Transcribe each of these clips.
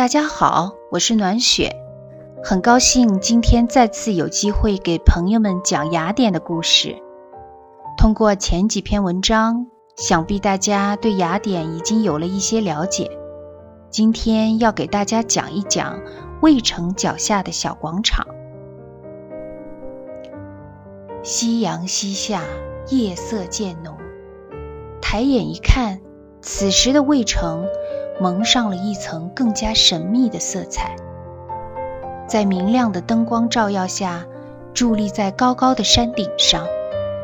大家好，我是暖雪，很高兴今天再次有机会给朋友们讲雅典的故事。通过前几篇文章，想必大家对雅典已经有了一些了解。今天要给大家讲一讲卫城脚下的小广场。夕阳西下，夜色渐浓，抬眼一看，此时的卫城。蒙上了一层更加神秘的色彩，在明亮的灯光照耀下，伫立在高高的山顶上，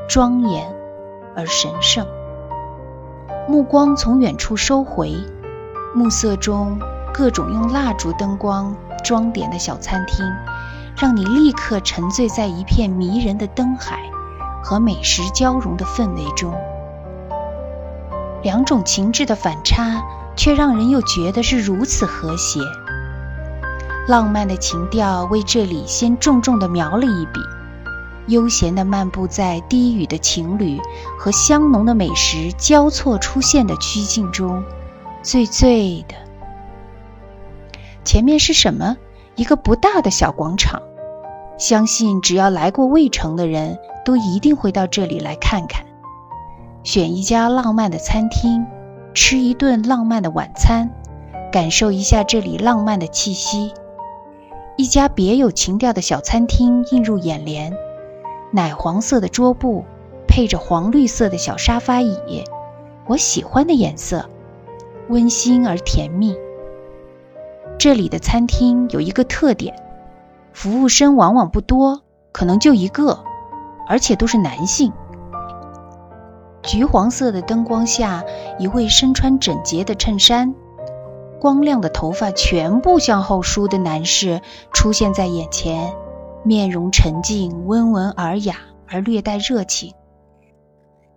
庄严而神圣。目光从远处收回，暮色中各种用蜡烛灯光装点的小餐厅，让你立刻沉醉在一片迷人的灯海和美食交融的氛围中。两种情致的反差。却让人又觉得是如此和谐，浪漫的情调为这里先重重地描了一笔。悠闲地漫步在低语的情侣和香浓的美食交错出现的曲径中，醉醉的。前面是什么？一个不大的小广场。相信只要来过渭城的人都一定会到这里来看看，选一家浪漫的餐厅。吃一顿浪漫的晚餐，感受一下这里浪漫的气息。一家别有情调的小餐厅映入眼帘，奶黄色的桌布配着黄绿色的小沙发椅，我喜欢的颜色，温馨而甜蜜。这里的餐厅有一个特点，服务生往往不多，可能就一个，而且都是男性。橘黄色的灯光下，一位身穿整洁的衬衫、光亮的头发全部向后梳的男士出现在眼前，面容沉静、温文尔雅而略带热情。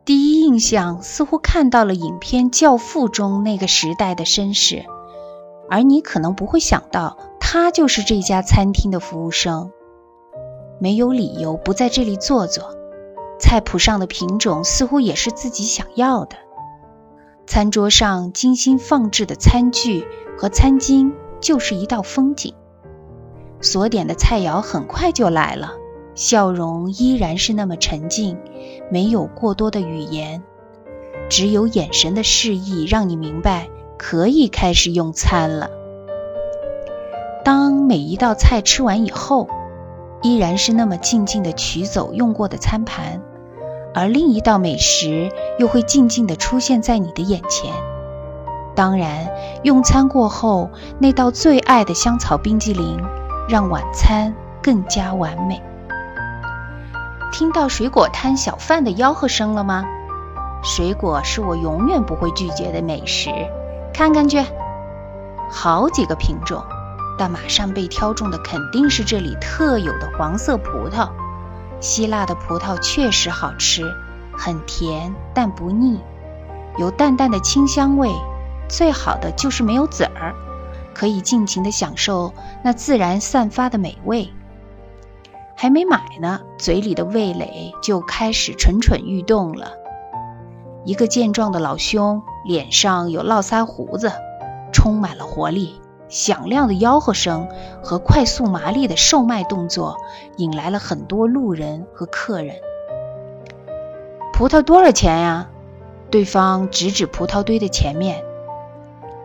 第一印象似乎看到了影片《教父》中那个时代的绅士，而你可能不会想到，他就是这家餐厅的服务生。没有理由不在这里坐坐。菜谱上的品种似乎也是自己想要的。餐桌上精心放置的餐具和餐巾就是一道风景。所点的菜肴很快就来了，笑容依然是那么沉静，没有过多的语言，只有眼神的示意让你明白可以开始用餐了。当每一道菜吃完以后，依然是那么静静地取走用过的餐盘。而另一道美食又会静静地出现在你的眼前。当然，用餐过后，那道最爱的香草冰激凌让晚餐更加完美。听到水果摊小贩的吆喝声了吗？水果是我永远不会拒绝的美食，看看去，好几个品种，但马上被挑中的肯定是这里特有的黄色葡萄。希腊的葡萄确实好吃，很甜但不腻，有淡淡的清香味。最好的就是没有籽儿，可以尽情地享受那自然散发的美味。还没买呢，嘴里的味蕾就开始蠢蠢欲动了。一个健壮的老兄，脸上有络腮胡子，充满了活力。响亮的吆喝声和快速麻利的售卖动作引来了很多路人和客人。葡萄多少钱呀？对方指指葡萄堆的前面。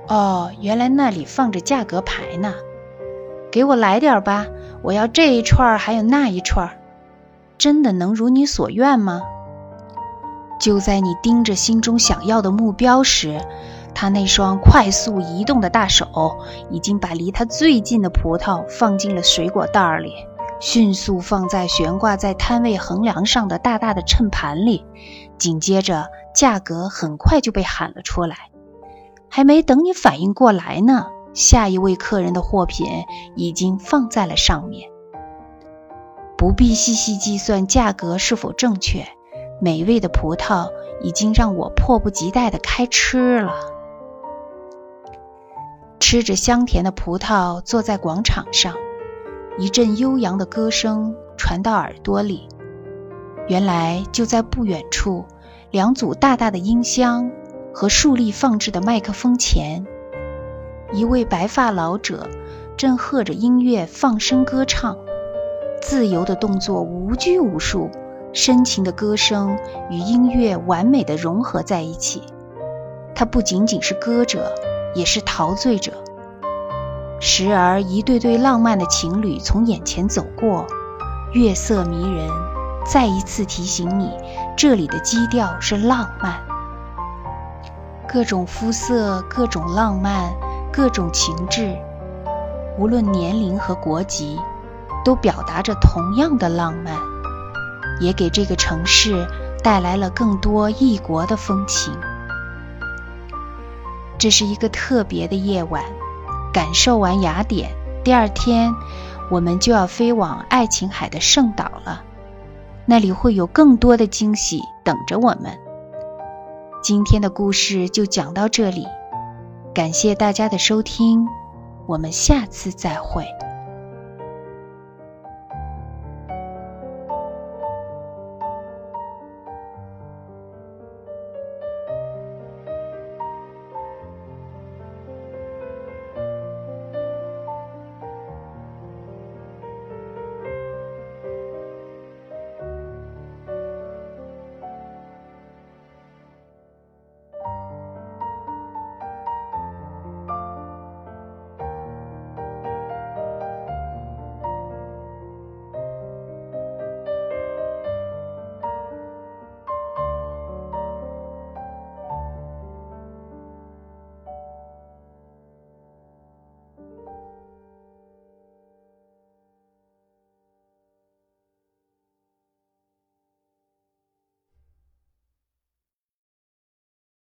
哦，原来那里放着价格牌呢。给我来点吧，我要这一串儿还有那一串儿真的能如你所愿吗？就在你盯着心中想要的目标时。他那双快速移动的大手已经把离他最近的葡萄放进了水果袋里，迅速放在悬挂在摊位横梁上的大大的秤盘里。紧接着，价格很快就被喊了出来。还没等你反应过来呢，下一位客人的货品已经放在了上面。不必细细计算价格是否正确，美味的葡萄已经让我迫不及待地开吃了。吃着香甜的葡萄，坐在广场上，一阵悠扬的歌声传到耳朵里。原来就在不远处，两组大大的音箱和竖立放置的麦克风前，一位白发老者正和着音乐放声歌唱，自由的动作无拘无束，深情的歌声与音乐完美的融合在一起。他不仅仅是歌者，也是陶醉者。时而，一对对浪漫的情侣从眼前走过，月色迷人，再一次提醒你，这里的基调是浪漫。各种肤色，各种浪漫，各种情致，无论年龄和国籍，都表达着同样的浪漫，也给这个城市带来了更多异国的风情。这是一个特别的夜晚。感受完雅典，第二天我们就要飞往爱琴海的圣岛了。那里会有更多的惊喜等着我们。今天的故事就讲到这里，感谢大家的收听，我们下次再会。